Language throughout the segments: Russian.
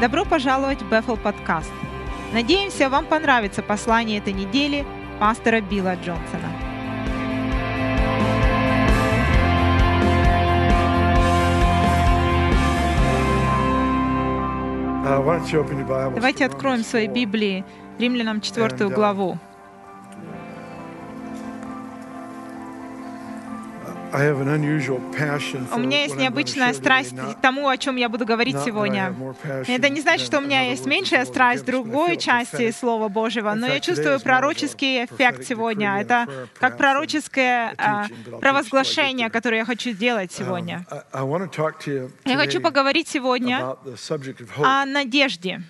Добро пожаловать в Бефл подкаст. Надеемся, вам понравится послание этой недели пастора Билла Джонсона. Давайте откроем свои 4. Библии Римлянам 4 And, uh, главу. У меня есть необычная страсть к тому, о чем я буду говорить сегодня. Это не значит, что у меня есть меньшая страсть другой части. Слова Божьего, но я чувствую пророческий эффект сегодня. Это как пророческое а, провозглашение, которое я хочу делать Um, сегодня. Я хочу поговорить сегодня о надежде.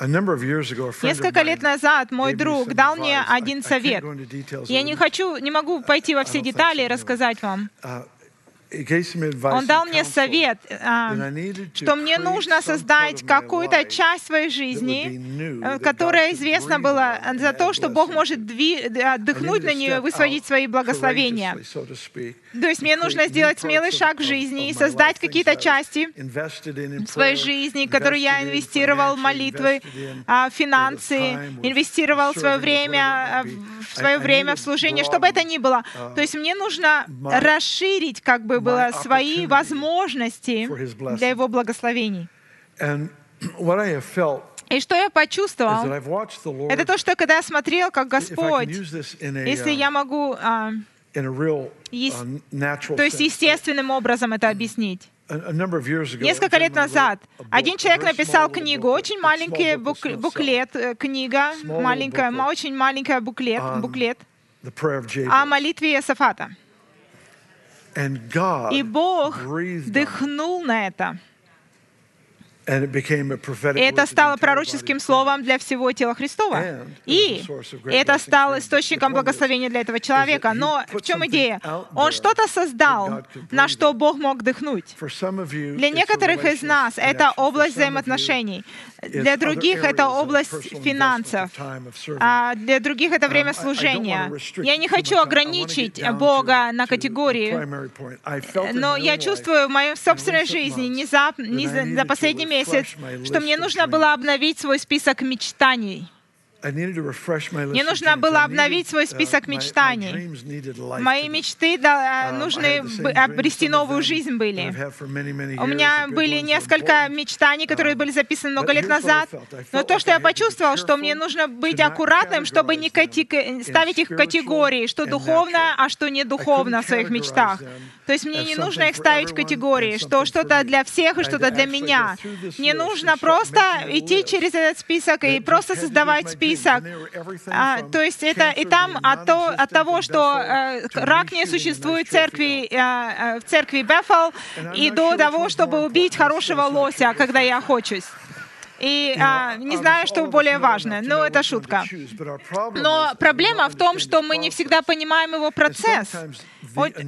Несколько лет назад мой друг дал мне один совет. Я не хочу, не могу пойти во все детали и рассказать вам. Он дал мне совет, to что мне нужно создать какую-то часть своей жизни, э, которая известна была and за то, что Бог может отдохнуть на нее и высводить свои благословения. То есть мне нужно сделать смелый шаг в жизни и создать какие-то части в своей жизни, которые я инвестировал в молитвы, а, with финансы, инвестировал свое время, а, be. в свое время в служение, что бы это ни было. То есть мне нужно расширить как бы было свои возможности для Его благословений. И что я почувствовал, это то, что когда я смотрел, как Господь, если uh, я могу, а, uh, то есть естественным образом это объяснить. Несколько лет назад один человек написал книгу, очень маленький бук- буклет, э, книга, маленькая, очень маленькая буклет, on буклет о молитве Иосафата. И Бог дыхнул на это. Это стало пророческим словом для всего тела Христова. И это стало источником благословения для этого человека. Но в чем идея? Он что-то создал на что. Бог мог дыхнуть. Для некоторых из нас это область взаимоотношений. Для других это область финансов. А для других это время Um, don't служения. Я не хочу ограничить Бога на категории, но я чувствую в моей собственной жизни не за, не за, последний месяц, что мне нужно было обновить свой список мечтаний. Мне нужно было обновить свой uh, список мечтаний. Мои мечты Um, I нужны обрести новую жизнь были. У меня были несколько мечтаний, которые Um, были записаны много лет назад. Но то, что я почувствовал, что мне нужно быть аккуратным, чтобы не in ставить их в категории, что natural. а что не духовно в своих мечтах. То есть мне не нужно их ставить в категории, что что-то для всех и что-то для меня. Мне нужно просто идти через этот список и просто создавать dreams. Список. А, то есть это и там от, то- от того, что э, рак не существует в церкви, э, э, в церкви Бефал, и до того, чтобы убить хорошего лося, когда я хочусь. И а, не знаю, что более to но это шутка. Но проблема в том, что мы не всегда понимаем его процесс.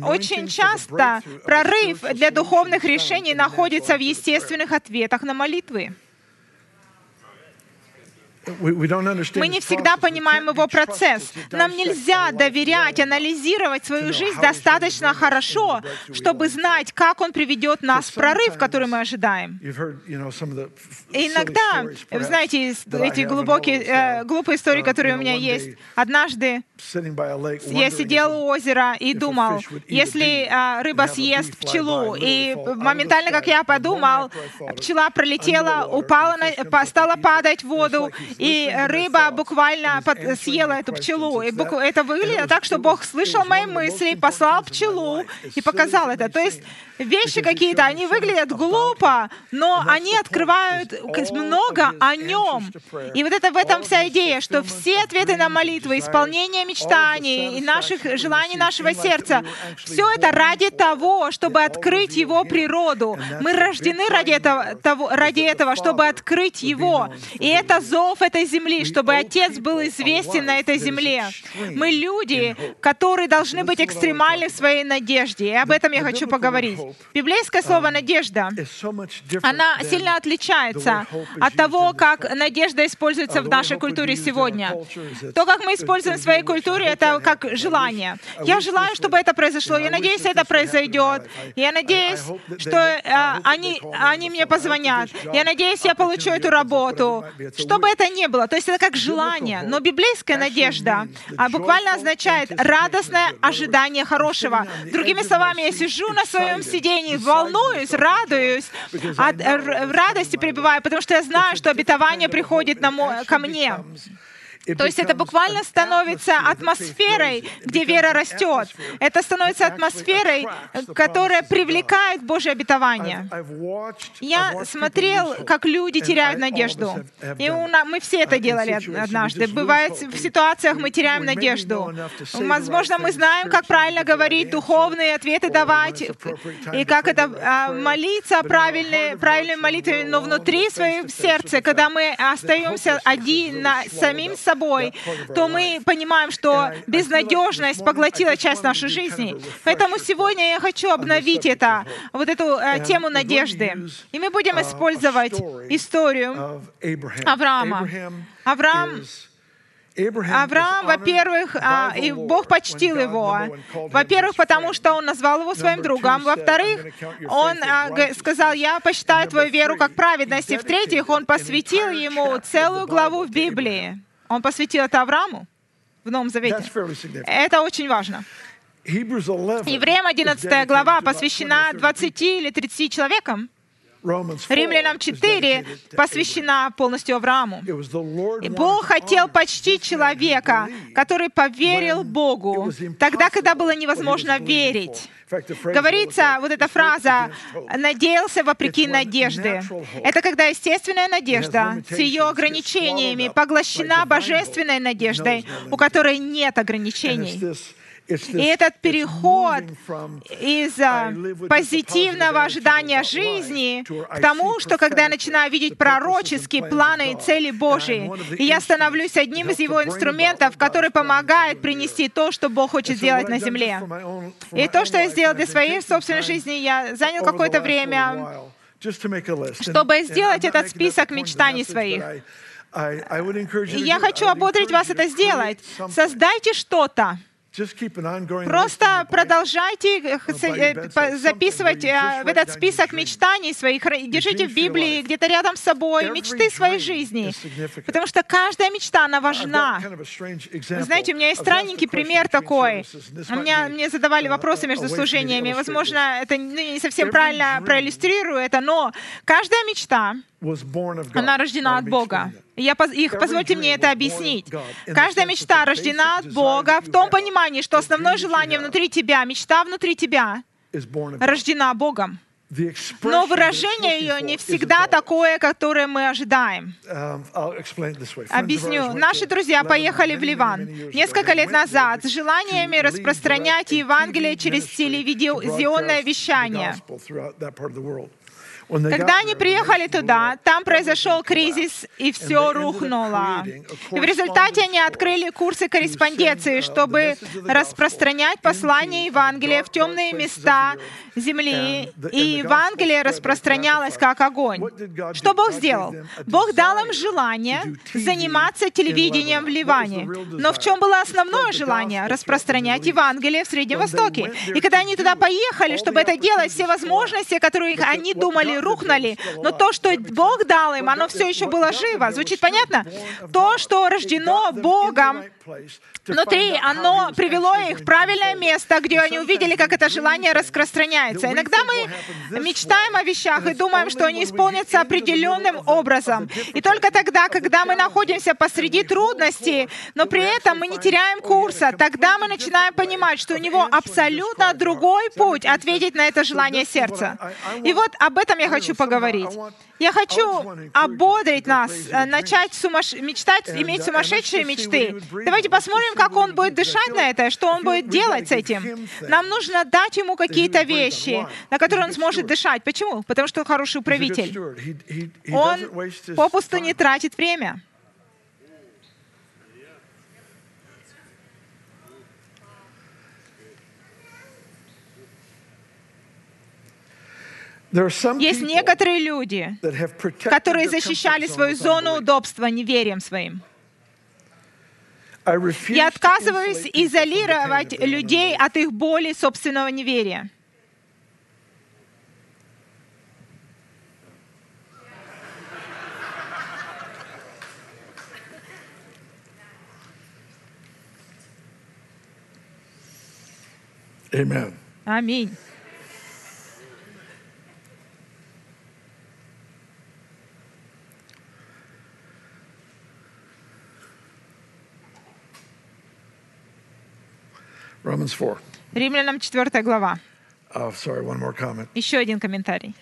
Очень часто прорыв для духовных решений находится в естественных ответах на молитвы. Мы не всегда понимаем его процесс. Нам нельзя доверять, анализировать свою жизнь достаточно хорошо, чтобы знать, как он приведет нас в прорыв, который мы ожидаем. И Иногда, вы знаете, эти глубокие, э, глупые истории, Um, которые у меня есть. Однажды я сидел у озера и думал, если а, рыба съест пчелу, и моментально, как я подумал, пчела пролетела, упала, на, стала падать в воду, и рыба буквально съела эту пчелу. И это выглядело так, что Бог слышал мои мысли послал пчелу и показал это. То есть вещи какие-то, они выглядят глупо, но они открывают много о нем. И вот это в этом вся идея, что все ответы на молитвы, исполнение мечтаний и наших желаний нашего сердца, все это ради того, чтобы открыть его природу. Мы рождены ради этого, того, ради этого, чтобы открыть его. И это зов этой земли, чтобы Отец был известен на этой земле. Мы люди, которые должны быть экстремальны в своей надежде, и об этом я хочу поговорить. Библейское слово «надежда» она сильно отличается от того, как надежда используется в нашей культуре сегодня. То, как мы используем в своей культуре, это как желание. Я желаю, чтобы это произошло. Я надеюсь, это произойдет. Я надеюсь, что э, они, они мне позвонят. Я надеюсь, я получу эту работу. Что бы это ни было. То есть это как желание. Но библейская надежда а, буквально означает радостное ожидание хорошего. Другими словами, я сижу на своем сидении, волнуюсь, радуюсь, от радости пребываю, потому что я знаю, что обетование приходит на ко мне. То есть это буквально становится атмосферой, где вера растет. Это становится атмосферой, которая привлекает Божье обетование. Я смотрел, как люди теряют надежду. И мы все это делали однажды. Бывает, в ситуациях мы теряем надежду. Возможно, мы знаем, как правильно говорить, духовные ответы давать, и как это а, молиться правильные, правильными молитвами, но внутри своего сердца, когда мы остаемся один на самим собой, собой, то мы понимаем, что безнадежность поглотила часть нашей жизни. Поэтому сегодня я хочу обновить это, вот эту э, тему надежды. И мы будем использовать историю Авраама. Авраам Авраам, во-первых, а, и Бог почтил его. Во-первых, потому что он назвал его своим другом. Во-вторых, он а, сказал, я посчитаю твою веру как праведность. И в-третьих, он посвятил ему целую главу в Библии. Он посвятил это Аврааму в Новом Завете. Это очень важно. Евреям 11 глава посвящена 20 или 30 человекам. Римлянам 4 посвящена полностью Аврааму. И Бог хотел почтить человека, который поверил Богу, тогда, когда было невозможно верить. Говорится, вот эта фраза «надеялся вопреки надежды». Это когда естественная надежда с ее ограничениями поглощена божественной надеждой, у которой нет ограничений. И этот переход из а, позитивного ожидания жизни к тому, что когда я начинаю видеть пророческие планы и цели Божьи, и я становлюсь одним из его инструментов, который помогает принести то, что Бог хочет сделать на земле. И то, что я сделал для своей собственной жизни, я занял какое-то время, чтобы сделать этот список мечтаний своих. я хочу ободрить вас это сделать. Создайте что-то, Просто продолжайте э, записывать э, в этот список мечтаний своих, держите в Библии где-то рядом с собой мечты своей жизни, потому что каждая мечта, она важна. Вы знаете, у меня есть странненький пример такой. У меня, мне задавали вопросы между служениями. Возможно, это ну, не совсем правильно проиллюстрирую это, но каждая мечта, она рождена от Бога. Я, их, позвольте мне это объяснить. Каждая мечта рождена от Бога в том понимании, что основное желание внутри тебя, мечта внутри тебя, рождена Богом. Но выражение ее не всегда такое, которое мы ожидаем. Um, Объясню. Наши друзья поехали в Ливан несколько лет назад с желаниями распространять Евангелие через телевизионное вещание. Когда они приехали туда, там произошел кризис, и все рухнуло. И в результате они открыли курсы корреспонденции, чтобы распространять послание Евангелия в темные места земли, и Евангелие распространялось как огонь. Что Бог сделал? Бог дал им желание заниматься телевидением в Ливане. Но в чем было основное желание? Распространять Евангелие в Среднем Востоке. И когда они туда поехали, чтобы это делать, все возможности, которые они думали, рухнули. Но то, что Бог дал им, оно все еще было живо. Звучит понятно? То, что рождено Богом внутри, оно привело их в правильное место, где они увидели, как это желание распространяется. Иногда мы мечтаем о вещах и думаем, что они исполнятся определенным образом. И только тогда, когда мы находимся посреди трудностей, но при этом мы не теряем курса, тогда мы начинаем понимать, что у него абсолютно другой путь ответить на это желание сердца. И вот об этом я хочу поговорить. Я хочу ободрить нас, э, начать сумаш... мечтать, иметь сумасшедшие мечты. Давайте посмотрим, как он будет дышать на это, что он будет делать с этим. Нам нужно дать ему какие-то вещи, на которые он сможет дышать. Почему? Потому что он хороший управитель. Он попусту не тратит время. Есть некоторые люди, которые защищали свою зону удобства неверием своим. Я отказываюсь изолировать людей от их боли собственного неверия. Аминь. Romans 4. Римлянам 4 глава. Oh, sorry, one more comment. Еще один комментарий.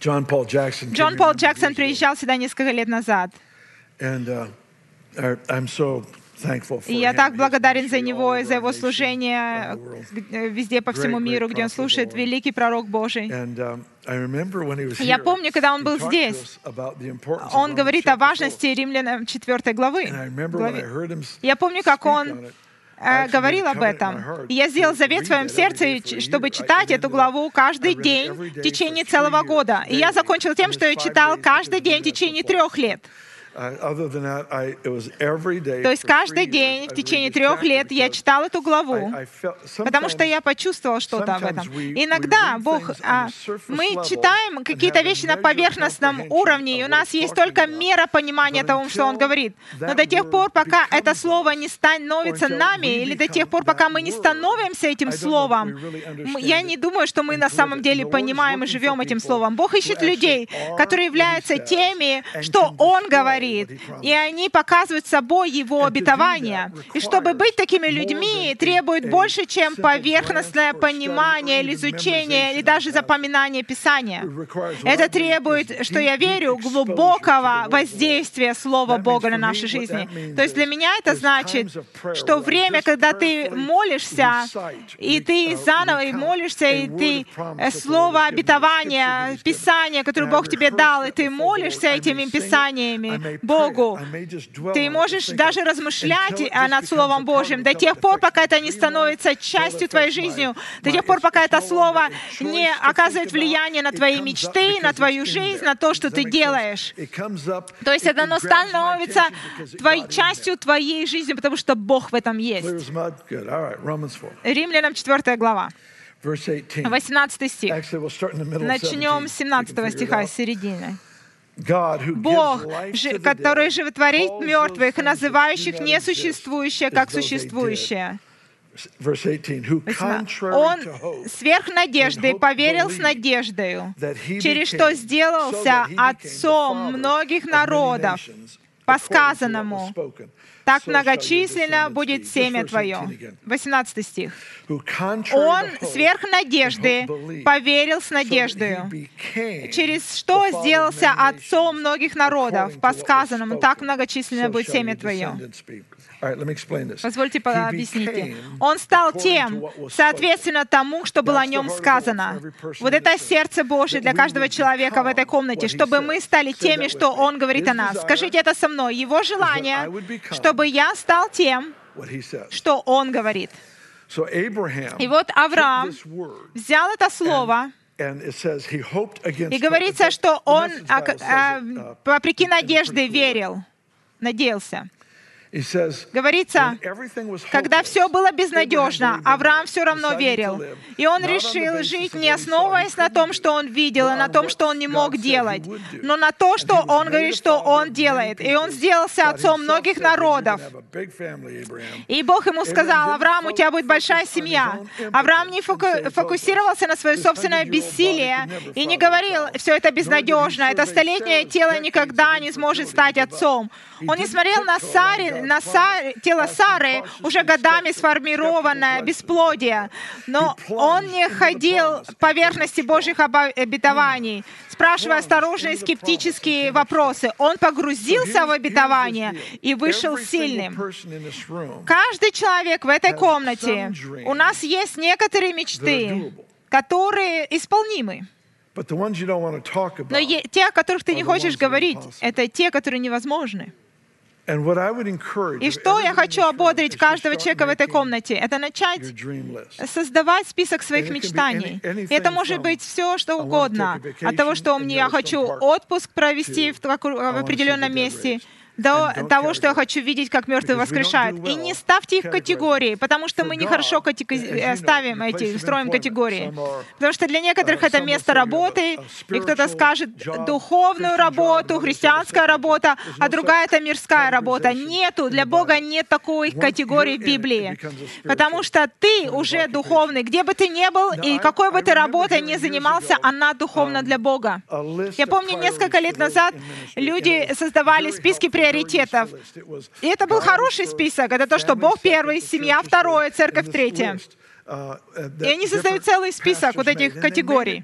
John Paul Jackson. Джон Пол Джексон приезжал сюда несколько лет назад. And uh, I'm so И я так благодарен за него и за его служение э, везде по всему миру, где он слушает, великий пророк Божий. Um, Я помню, когда он был здесь, Он говорит о важности 4. Римлянам 4 главы. Я помню, как он э, говорил об этом. И я сделал завет в своем сердце, чтобы читать эту главу каждый день в течение целого года. И я закончил тем, что я читал каждый день в течение трех лет. То есть каждый день в течение трех лет я читал эту главу. Потому что я почувствовал что-то об этом. Иногда Бог, а, мы читаем какие-то вещи на поверхностном уровне, и у нас есть только мера понимания того, что Он говорит. Но до тех пор, пока это слово не становится нами, или до тех пор, пока мы не становимся этим словом, я не думаю, что мы на самом деле понимаем и живем этим словом. Бог ищет людей, которые являются теми, что Он display говорит, и они показывают собой Его обетование. И чтобы быть такими людьми, требует больше, чем поверхностное понимание или изучение, или даже запоминание Писания. Это требует, что я верю, глубокого воздействия Слова Бога на нашей жизни. То есть для меня это значит, что время, когда ты молишься, и ты uh, заново и молишься, и ты э, слово обетования. Писание, которое Бог тебе дал, и ты молишься этими Писаниями Богу. Ты можешь даже размышлять а, над Словом Божьим до тех пор, пока это не становится частью твоей жизни, до тех пор, пока это Слово не оказывает влияние на твои мечты, на твою жизнь, на то, что ты делаешь. То есть оно становится твоей частью твоей жизни, потому что Бог в этом есть. as mud? Good. All right, Romans 4, Римлянам 4 глава, verse 18. 18 стих. Начнем 17, с so you can 17 figure it стиха, с середины. Бог, который животворит мертвых, называющих несуществующее как существующее. Verse 18, who Восемна- contrary Он сверх надежды поверил с надеждою, через что сделался отцом многих народов, по сказанному, так многочисленно будет семя твое. 18 again. 18 стих. Он сверх надежды поверил с надеждою, через что сделался отцом многих народов, по сказанному, так многочисленно будет семя твое. Позвольте became Он стал тем, соответственно тому, что было о нем сказано. Вот это сердце Божье для каждого человека в этой комнате, чтобы мы стали теми, что. Он говорит о нас. Скажите это со мной. Его желание, чтобы я стал тем, что Он говорит. И вот Авраам взял это слово, и говорится, что он а, а, uh, вопреки надежде верил, надеялся. Говорится, Когда все было безнадежно, Авраам все равно верил. И он решил жить не основываясь на том, что он видел, и на том, что он не мог делать, но на то, что он говорит, что он делает. И он сделался отцом многих народов. И Бог ему сказал, Авраам, у тебя будет большая семья. Авраам не фокусировался на свое собственное 100-year-old бессилие и не говорил, все это безнадежно, это столетнее тело никогда не сможет стать отцом. Он не смотрел на, around на God's Саре, promise, тело Сары, уже годами сформированное, бесплодие. Но он не ходил к поверхности Божьих обетований, спрашивая осторожные скептические вопросы. Он погрузился в обетование и вышел сильным. Каждый человек в этой комнате, у нас есть некоторые мечты, которые исполнимы. Но те, о которых ты не хочешь говорить, это те, которые невозможны. И что я хочу ободрить каждого человека в этой комнате, это начать создавать список своих мечтаний. И это может быть все, что угодно. От того, что мне я хочу отпуск провести в, в определенном месте, до того, что я хочу видеть, как мертвые воскрешают. И не ставьте их в категории, потому что мы нехорошо э, ставим эти, строим категории. Потому что для некоторых это место работы, и кто-то скажет э, духовную работу, христианская работа, а другая это мирская работа. Нету, для Бога нет такой категории в Библии. Потому что ты уже духовный, где бы ты ни был и какой бы ты работой ни занимался, она духовна для Бога. Я помню, несколько лет назад люди создавали списки приоритетов приоритетов. И это был хороший список. Это то, что Бог первый, семья второе, церковь третье. И они создают целый список вот этих категорий.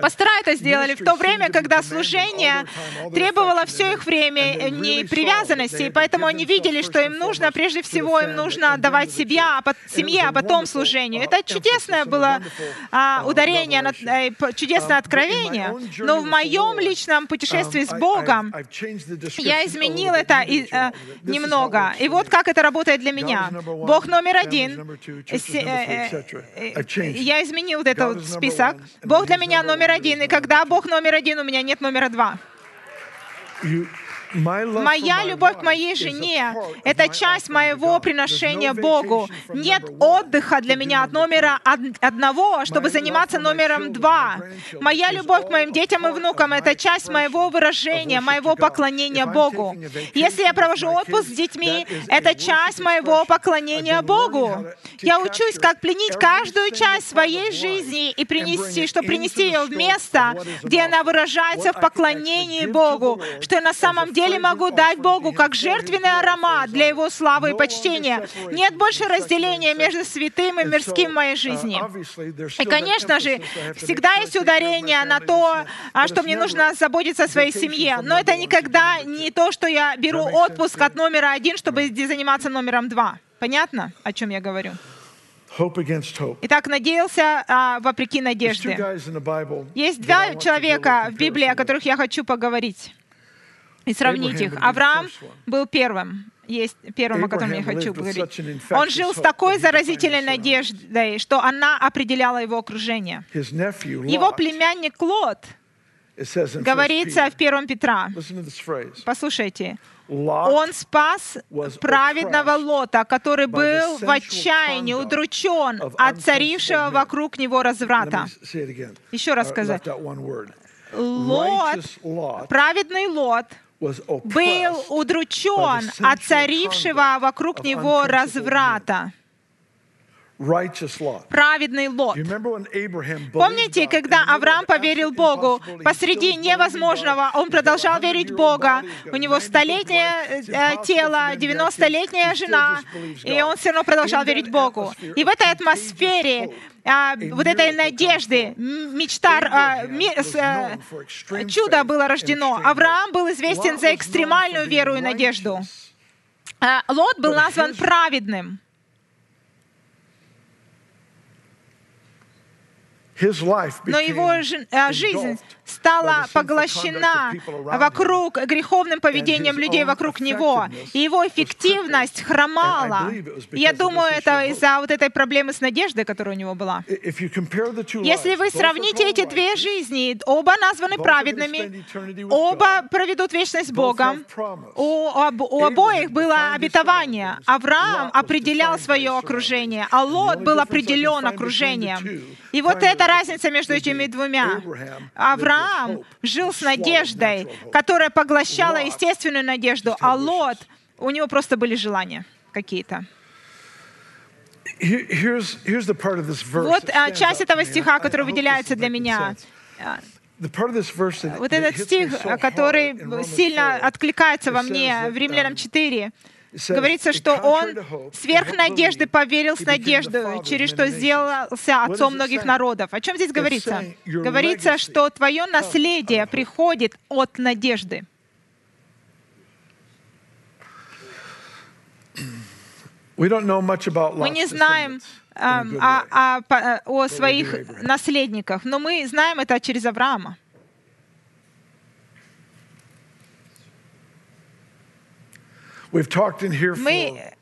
Пастора это сделали в то время, когда служение требовало все их времени и привязанности, и поэтому они видели, что им нужно, прежде всего, им нужно отдавать себя, семье, а потом служению. Это чудесное было а, ударение, э, чудесное откровение. Но в моем личном путешествии с Богом я изменил это э, немного. И вот как это работает для меня. Бог номер один, Э, э, э, я изменил вот этот список. Бог для меня номер один, и когда Бог номер один, у меня нет номера два. Моя любовь к моей жене — это часть моего приношения Богу. Нет отдыха для меня от номера одного, чтобы заниматься номером два. Моя любовь к моим детям и внукам — это часть моего выражения, моего поклонения Богу. Если я провожу отпуск с детьми, это часть моего поклонения Богу. Я учусь, как пленить каждую часть своей жизни и принести, чтобы принести ее в место, где она выражается в поклонении Богу, что на самом деле неделе могу дать Богу как жертвенный аромат для Его славы и почтения. Нет больше разделения между святым и мирским в моей жизни. И, конечно же, всегда есть ударение на то, а, что мне нужно заботиться о своей семье. Но это никогда не то, что я беру отпуск от номера один, чтобы заниматься номером два. Понятно, о чем я говорю? Итак, надеялся а, вопреки надежде. Есть два человека в Библии, о которых я хочу поговорить и сравнить их. Авраам был первым, есть первым, о котором я хочу говорить. Он жил с такой заразительной надеждой, что она определяла его окружение. Его племянник Лот, говорится в Первом Петра. Послушайте. Он спас праведного Лота, который был в отчаянии удручен от царившего вокруг него разврата. Еще раз сказать. Лот, праведный Лот, был удручен от царившего вокруг него разврата праведный Лот. Помните, когда Авраам поверил Богу? Посреди невозможного он продолжал верить Бога. У него столетнее э, тело, 90-летняя жена, и он все равно продолжал верить Богу. И в этой атмосфере а, вот этой надежды, мечта, а, э, чудо было рождено. Авраам был известен за экстремальную веру и надежду. А, лот был назван праведным. Но его а, жизнь стала поглощена вокруг греховным поведением людей вокруг него, и его эффективность хромала. Я думаю, это из-за вот этой проблемы с надеждой, которая у него была. Если вы сравните эти две жизни, оба названы праведными, оба проведут вечность с Богом, у, об, у обоих было обетование. Авраам определял свое окружение, а Лот был определен окружением. И вот это разница между этими двумя? Авраам жил с надеждой, которая поглощала естественную надежду, а Лот, у него просто были желания какие-то. Вот а, часть этого стиха, который выделяется для меня. А, вот этот стих, а, который сильно откликается во мне в Римлянам 4, Говорится, что он сверх надежды поверил с надеждой, через что сделался отцом многих народов. О чем здесь говорится? Говорится, что твое наследие приходит от надежды. Мы не знаем а, а, а, о своих наследниках, но мы знаем это через Авраама. Мы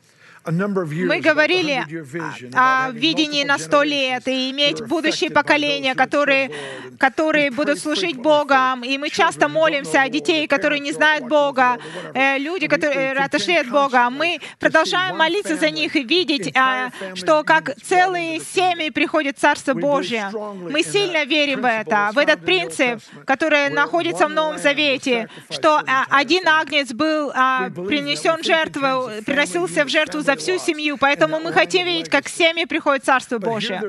Мы говорили 100-year vision, о видении на сто лет и иметь будущие поколения, которые, которые будут служить Богом. И мы часто молимся о детей, которые не знают Бога, э, люди, которые отошли от Бога. Мы продолжаем молиться за них и видеть, а, что как целые семьи приходят в Царство strongly Мы сильно верим в это, в этот принцип, который находится в Новом Завете, что а, один агнец был а, принесен жертву, приносился в жертву за всю семью. Поэтому мы хотим видеть, как семьи приходят в Царство Божие.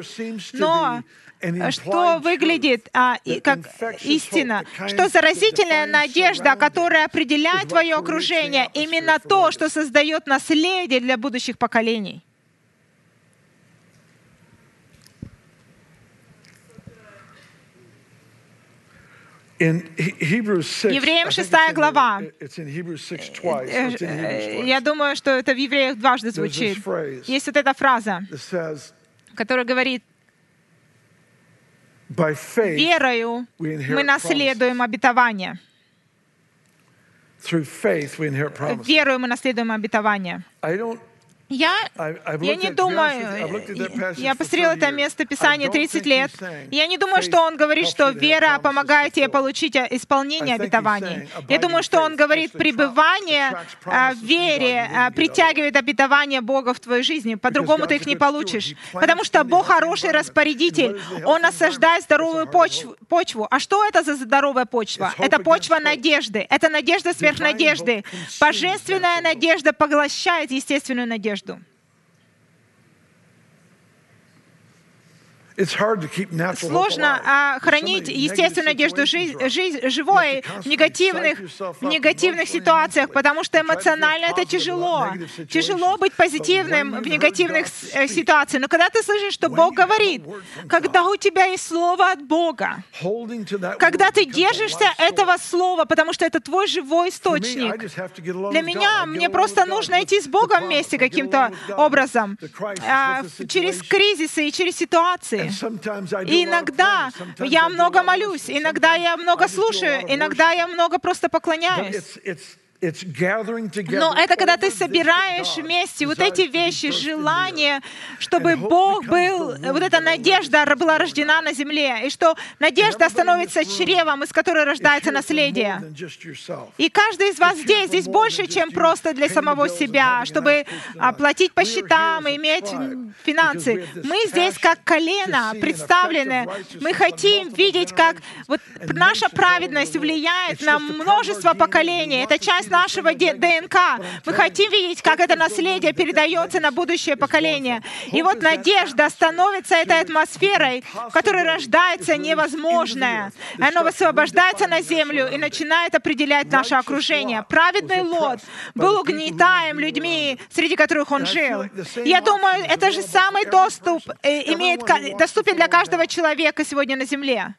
Но что выглядит а, и как истина, что заразительная надежда, которая определяет твое окружение, именно то, что создает наследие для будущих поколений. Hebrews э, twice. Я думаю, что это в Евреях дважды звучит. Есть вот эта фраза, которая говорит, faith, верою мы наследуем обетование. Верою мы наследуем обетование. Я, я не думаю, я 30 это место Писания don't 30 think лет. Я не думаю, что он говорит, что вера помогает тебе получить э, исполнение обетований. Я думаю, что он говорит, пребывание promises в вере get притягивает обетование Бога в твою жизнь. По-другому ты их не получишь. Потому что Бог хороший распорядитель. Он осаждает здоровую почву. почву. А что это за здоровая почва? Это почва надежды. Это надежда сверх Divine надежды. hope consumes Божественная надежда поглощает естественную надежду. gratidão. Сложно а, хранить естественную situations жизнь, живой в негативных, в негативных ситуациях, потому что эмоционально это тяжело. Тяжело быть позитивным в негативных э, ситуациях. Но когда ты слышишь, что Бог говорит, когда у тебя есть слово от Бога, когда ты держишься этого слова, потому что это твой живой источник. Для меня мне просто нужно идти с Богом вместе каким-то образом, а, через кризисы и через ситуации. И иногда я много молюсь, иногда я много слушаю, иногда я много просто поклоняюсь. It's, it's, it's gathering together Но это когда ты собираешь вместе вот эти вещи, желание, чтобы Бог был, вот эта надежда была рождена на земле, и что надежда становится чревом, из которой рождается наследие. than just yourself. И каждый из вас здесь, здесь больше, чем просто для самого себя, чтобы nice place to а, live. платить по счетам, a иметь финансы. Мы здесь как колено to see an представлены. Мы хотим видеть, как вот наша праведность влияет на множество поколений. Это see нашего. ДНК. Мы хотим видеть, как это наследие передается на будущее поколение. И вот надежда становится этой атмосферой, в которой рождается невозможное. оно высвобождается на землю и начинает определять наше окружение. Праведный Лот был угнетаем людьми, среди которых он жил. Я думаю, это же самый доступ э, имеет, доступен для каждого человека сегодня на земле.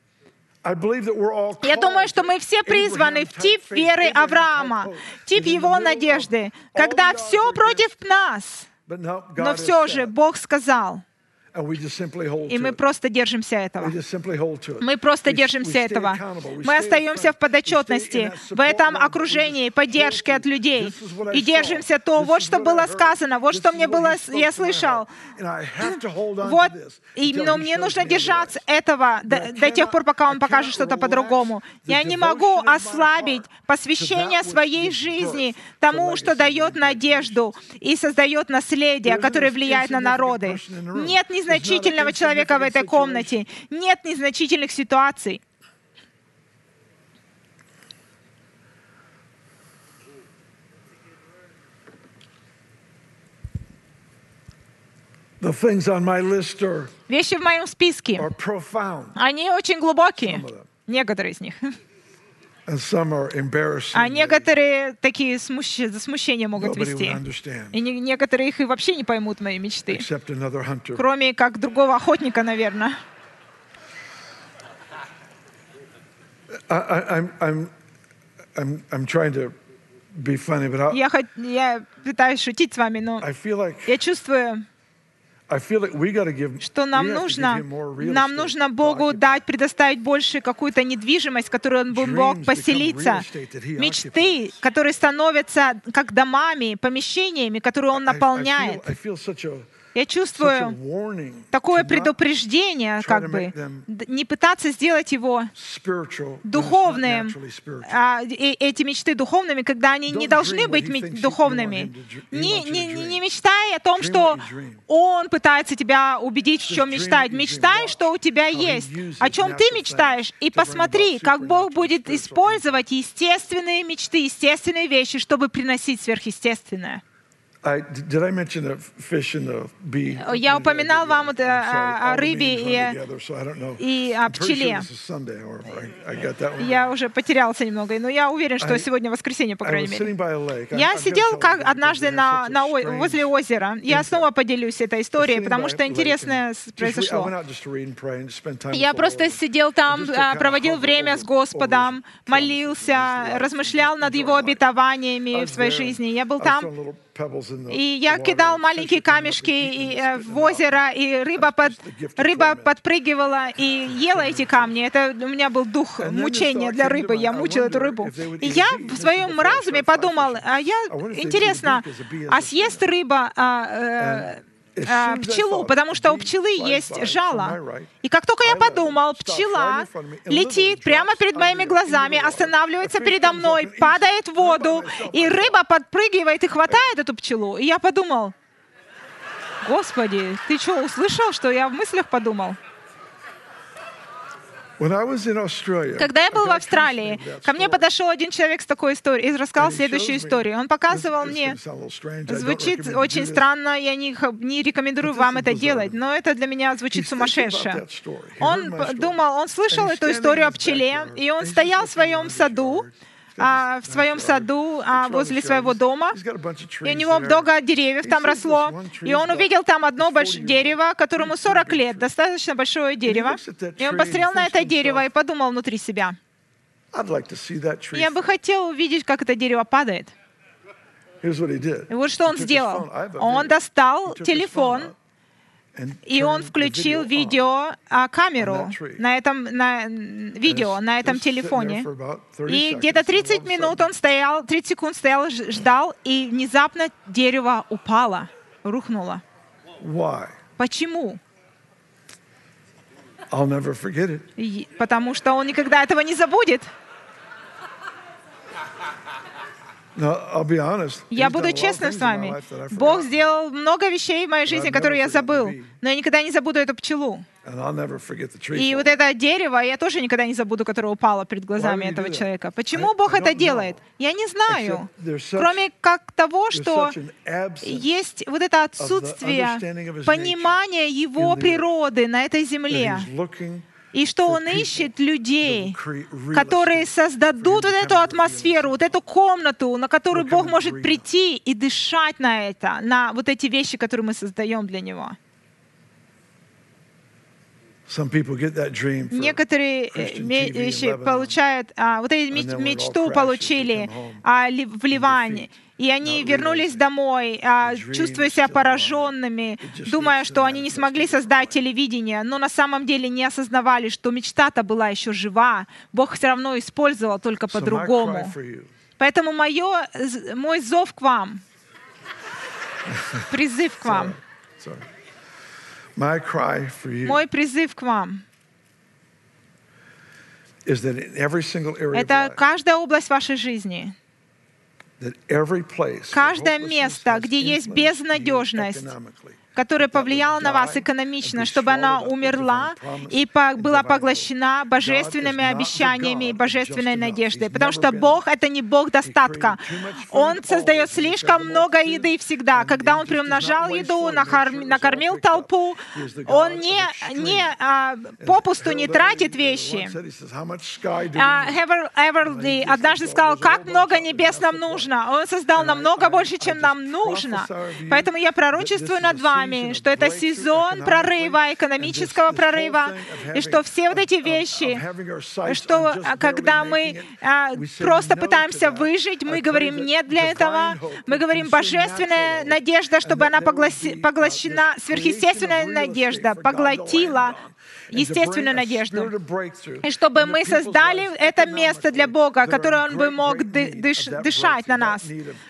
Я думаю, что мы все призваны в тип веры Авраама, тип его надежды, когда все против нас. Но все же Бог сказал, and we just simply hold и мы просто держимся этого. Мы просто держимся этого. Мы остаемся в подотчетности, в этом окружении, поддержке от людей. И держимся то, вот что было сказано, вот что мне было, я слышал. Вот, и, но мне нужно держаться этого до, до тех пор, пока он покажет что-то по-другому. Я не могу ослабить посвящение своей жизни тому, что дает надежду и создает наследие, которое влияет на народы. Нет незначительного человека в этой комнате, нет незначительных ситуаций. The things on my list are, Вещи в моем списке, are profound, они очень глубокие, некоторые из них. and some are embarrassing. А некоторые такие смущ- за смущение могут вести. И не- некоторые их и вообще не поймут мои мечты. Кроме как другого охотника, наверное. Я, хот- я пытаюсь шутить с вами, но я чувствую, что нам нужно, нам нужно Богу дать, предоставить больше какую-то недвижимость, которую Он бы мог поселиться. Мечты, которые становятся как домами, помещениями, которые Он наполняет. Я чувствую такое предупреждение, как бы, не пытаться сделать его духовным, а, э- эти мечты духовными, когда они не должны быть духовными. Не, не, не мечтай о том, что он пытается тебя убедить, в чем мечтать. Мечтай, что у тебя есть, о чем ты мечтаешь, и посмотри, как Бог будет использовать естественные мечты, естественные вещи, чтобы приносить сверхъестественное. Я упоминал вам о- рыбе и- о пчеле. Я уже потерялся немного, но я уверен, что сегодня воскресенье, по крайней мере. Я сидел как однажды на, на возле озера. Я снова поделюсь этой историей, потому что интересное произошло. Я просто сидел там, а, проводил время с Господом, молился, размышлял над Его обетованиями в своей жизни. Я был там, и я кидал маленькие камешки э, в озеро, и рыба, под, рыба подпрыгивала и ела эти камни. Это у меня был дух мучения для рыбы. Я мучил эту рыбу. И я в своем разуме подумал, а я, интересно, а съест рыба а, э, I пчелу, потому что у пчелы есть жало. И как только я подумал, пчела летит прямо перед моими глазами, останавливается передо мной, падает в воду, и рыба подпрыгивает и хватает эту пчелу. И я подумал, Господи, ты что, услышал, что я в мыслях подумал? Когда я был в Австралии, ко мне подошел один человек с такой историей и рассказал следующую историю. Он показывал мне, звучит очень странно, я не, не рекомендую вам это делать, но это для меня звучит сумасшедше. Он думал, он слышал эту историю о пчеле, и он стоял в своем саду. А, в своем саду, а, возле своего дома, и у него много деревьев там росло, и он увидел там одно 40 больш- дерево, которому Pretty 40 big лет, достаточно большое дерево, и он посмотрел на это дерево и подумал внутри себя, я бы fall." хотел увидеть, как это дерево падает. И вот что он сделал. Он достал телефон, и он включил video on. видео, а, на этом на, видео, на этом телефоне. for about 30 И где-то and all 30 of a минут он стоял, 30 секунд стоял, ждал, и внезапно дерево упало, рухнуло. Почему? Потому что он никогда этого не забудет. Я буду things с вами. Бог сделал много вещей в моей жизни, которые я забыл. Но я никогда не забуду эту пчелу. И вот это дерево я тоже никогда не забуду, которое упало перед глазами этого человека. Почему Бог это делает? Я не знаю. Кроме как того, что есть вот это отсутствие понимания Его природы на этой земле. И что Он ищет людей, которые создадут вот эту атмосферу, вот эту комнату, на которую Бог может прийти и дышать на это, на вот эти вещи, которые мы создаем для Него. Некоторые э, вещи Lebanon. получают, а, вот all мечту получили а, в Ливане. И они вернулись домой, а, чувствуя себя пораженными, думая, что они не смогли создать телевидение, но на самом деле не осознавали, что мечта-то была еще жива. Бог все равно использовал только по-другому. Поэтому мое, мой зов к вам, призыв к вам, мой призыв к вам, это каждая область вашей жизни, каждое место, где есть безнадежность, которая повлияла на вас экономично, чтобы она умерла и была поглощена божественными обещаниями и божественной надеждой. Потому что Бог — это не Бог достатка. Он создает слишком много еды всегда. Когда Он приумножал еду, накормил толпу, Он не, не а, попусту не тратит вещи. once said, he says, "How much sky do we А, need?" Хевер Эверли однажды сказал, как много небес нам нужно. Он создал намного больше, чем нам нужно. Поэтому я пророчествую над вами, вами, что это сезон прорыва, экономического прорыва, и что все вот эти вещи, что а, когда мы а, просто пытаемся выжить, мы говорим нет для этого, мы говорим божественная надежда, чтобы она погласи- поглощена, сверхъестественная надежда поглотила естественную надежду. И чтобы мы создали это место для Бога, которое Он бы мог ды- дыш- дышать на нас.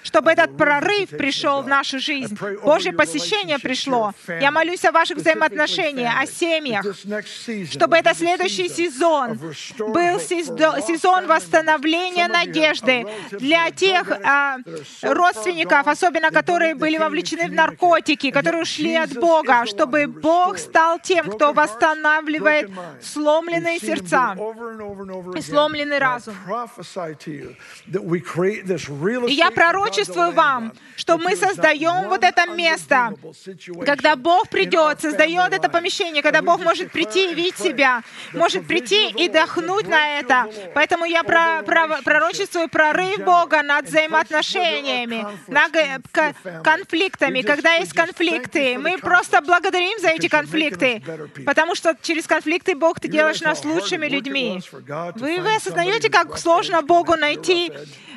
Чтобы этот прорыв пришел в нашу жизнь. Божье посещение пришло. Я молюсь о ваших взаимоотношениях, о семьях. Чтобы это следующий сезон был сезо- сезон восстановления надежды для тех а, родственников, особенно которые были вовлечены в наркотики, которые ушли от Бога, чтобы Бог стал тем, кто восстанавливает сломленные сердца и сломленный разум. И я пророчествую вам, что мы создаем вот это место, когда Бог придет, создает это помещение, когда Бог может прийти и видеть себя, может прийти и дохнуть на это. Поэтому я про, про, пророчествую прорыв Бога над взаимоотношениями, над к- конфликтами. Когда есть конфликты, мы просто благодарим за эти конфликты, потому что через конфликты Бог, ты делаешь нас лучшими людьми. Вы, вы осознаете, как сложно Богу найти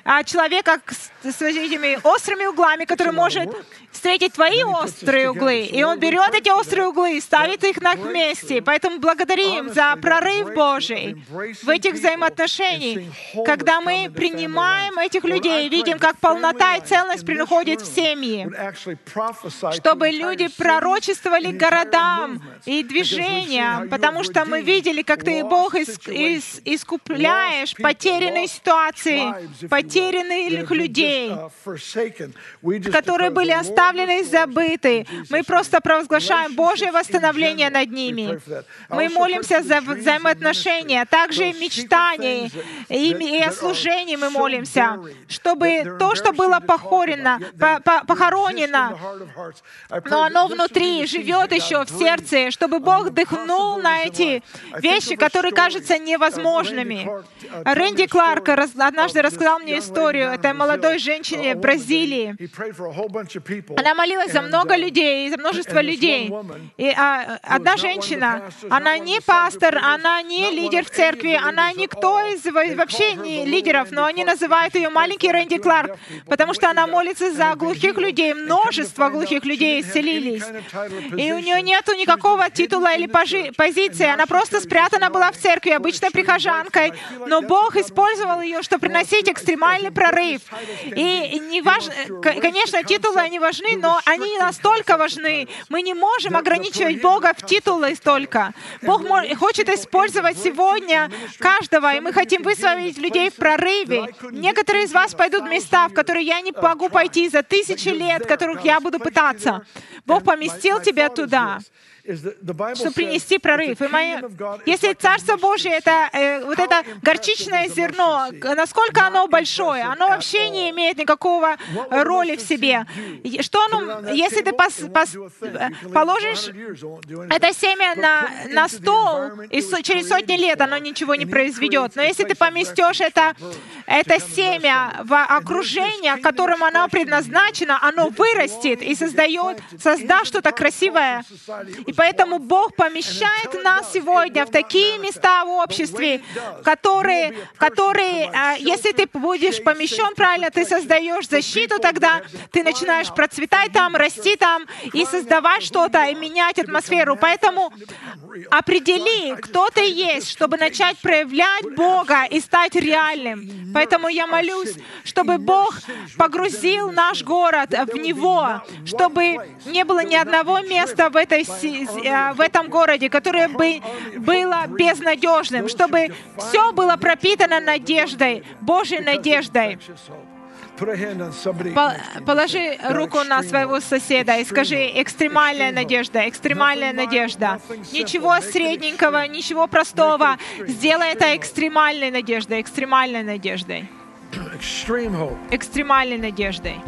а, человека с, с этими острыми углами, который может встретить твои острые углы. И он берет эти острые углы и ставит их на месте. Поэтому благодарим за прорыв Божий в этих взаимоотношениях, когда мы принимаем этих людей, видим, как полнота и целостность приходит в семьи, чтобы люди пророчествовали городам и движениям, потому что мы видели, как ты, Бог, ис- ис- искупляешь потерянные ситуации, потерянных людей, которые были оставлены и забыты. Мы просто провозглашаем Божье восстановление над ними. Мы молимся за вза- взаимоотношения, также и мечтания, и, о служении мы молимся, чтобы то, что было похорено, по- по- похоронено, но оно внутри живет еще в сердце, чтобы Бог дыхнул на эти вещи, которые кажутся невозможными. Рэнди Кларк однажды рассказал мне историю этой молодой женщине в Бразилии. Она молилась за много людей, за множество людей. И а, одна женщина, она не пастор, она не лидер в церкви, она никто из во- вообще не лидеров, но они называют ее маленький Рэнди Кларк, потому что она молится за глухих людей. Множество глухих людей исцелились. И у нее нету никакого титула или пожи- позиции. Она просто спрятана была в церкви, обычной прихожанкой. Но Бог использовал ее, чтобы приносить экстремальный прорыв. И не важ... Конечно, титулы, они важны, но они не настолько важны. Мы не можем ограничивать Бога в титулы столько. Бог хочет использовать сегодня каждого, и мы хотим высвободить людей в прорыве. Некоторые из вас пойдут в места, в которые я не могу пойти за тысячи лет, которых я буду пытаться. Бог поместил тебя туда чтобы принести прорыв. И мои- Если Царство Божье — это э, вот это горчичное зерно, насколько оно большое, оно вообще не имеет никакого роли в себе. Что оно, если ты пос- пос- э, положишь это семя на, на стол, и со- через сотни лет оно ничего не произведет. Но если ты поместешь это, это семя в окружение, которым оно предназначено, оно вырастет и создает, создаст что-то красивое. И поэтому Бог помещает нас сегодня в такие места в обществе, которые, которые а, если ты будешь помещен правильно, ты создаешь защиту, тогда ты начинаешь процветать там, расти там и создавать что-то, и менять атмосферу. Поэтому определи, кто ты есть, чтобы начать проявлять Бога и стать реальным. Поэтому я молюсь, чтобы Бог погрузил наш город в Него, чтобы не было ни одного места в, этой, в этом городе, которое бы было безнадежным, чтобы все было пропитано надеждой, Божьей надеждой. По- Положи руку на своего соседа и скажи «экстремальная надежда, экстремальная надежда». Ничего средненького, ничего простого. Сделай это экстремальной надеждой, экстремальной надеждой, экстремальной надеждой.